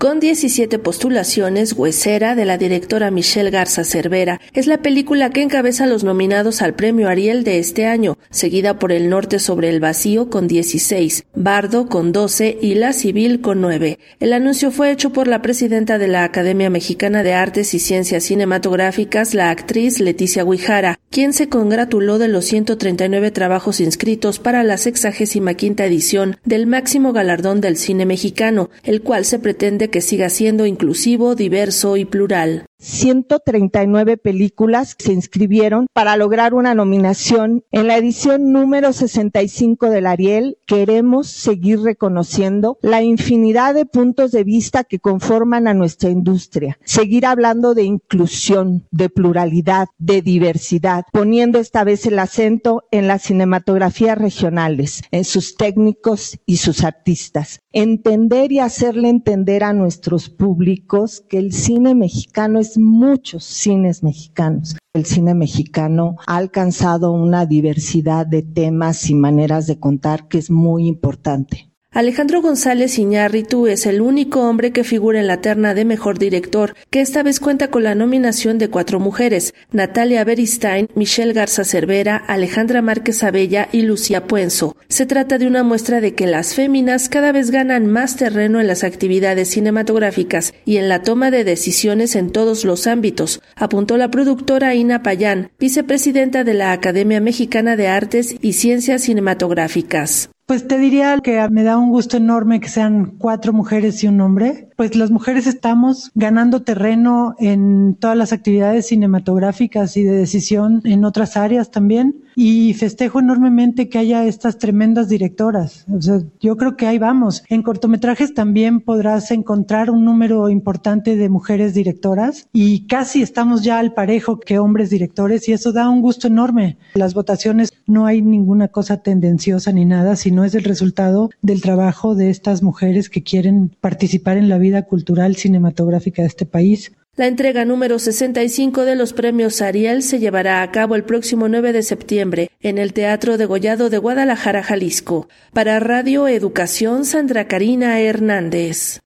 Con 17 postulaciones, Huesera, de la directora Michelle Garza Cervera, es la película que encabeza los nominados al premio Ariel de este año, seguida por El Norte sobre el Vacío con 16, Bardo con 12 y La Civil con 9. El anuncio fue hecho por la presidenta de la Academia Mexicana de Artes y Ciencias Cinematográficas, la actriz Leticia Guijara, quien se congratuló de los 139 trabajos inscritos para la 65 quinta edición del máximo galardón del cine mexicano, el cual se pretende que siga siendo inclusivo, diverso y plural. 139 películas se inscribieron para lograr una nominación en la edición número 65 del Ariel. Queremos seguir reconociendo la infinidad de puntos de vista que conforman a nuestra industria, seguir hablando de inclusión, de pluralidad, de diversidad, poniendo esta vez el acento en las cinematografías regionales, en sus técnicos y sus artistas. Entender y hacerle entender a nuestros públicos que el cine mexicano es muchos cines mexicanos. El cine mexicano ha alcanzado una diversidad de temas y maneras de contar que es muy importante. Alejandro González Iñárritu es el único hombre que figura en la terna de mejor director, que esta vez cuenta con la nominación de cuatro mujeres, Natalia Beristain, Michelle Garza Cervera, Alejandra Márquez Abella y Lucía Puenzo. Se trata de una muestra de que las féminas cada vez ganan más terreno en las actividades cinematográficas y en la toma de decisiones en todos los ámbitos, apuntó la productora Ina Payán, vicepresidenta de la Academia Mexicana de Artes y Ciencias Cinematográficas. Pues te diría que me da un gusto enorme que sean cuatro mujeres y un hombre. Pues las mujeres estamos ganando terreno en todas las actividades cinematográficas y de decisión en otras áreas también. Y festejo enormemente que haya estas tremendas directoras. O sea, yo creo que ahí vamos. En cortometrajes también podrás encontrar un número importante de mujeres directoras y casi estamos ya al parejo que hombres directores y eso da un gusto enorme. Las votaciones no hay ninguna cosa tendenciosa ni nada, sino es el resultado del trabajo de estas mujeres que quieren participar en la vida cultural cinematográfica de este país. La entrega número 65 de los premios Ariel se llevará a cabo el próximo 9 de septiembre en el Teatro de Gollado de Guadalajara, Jalisco. Para Radio Educación, Sandra Karina Hernández.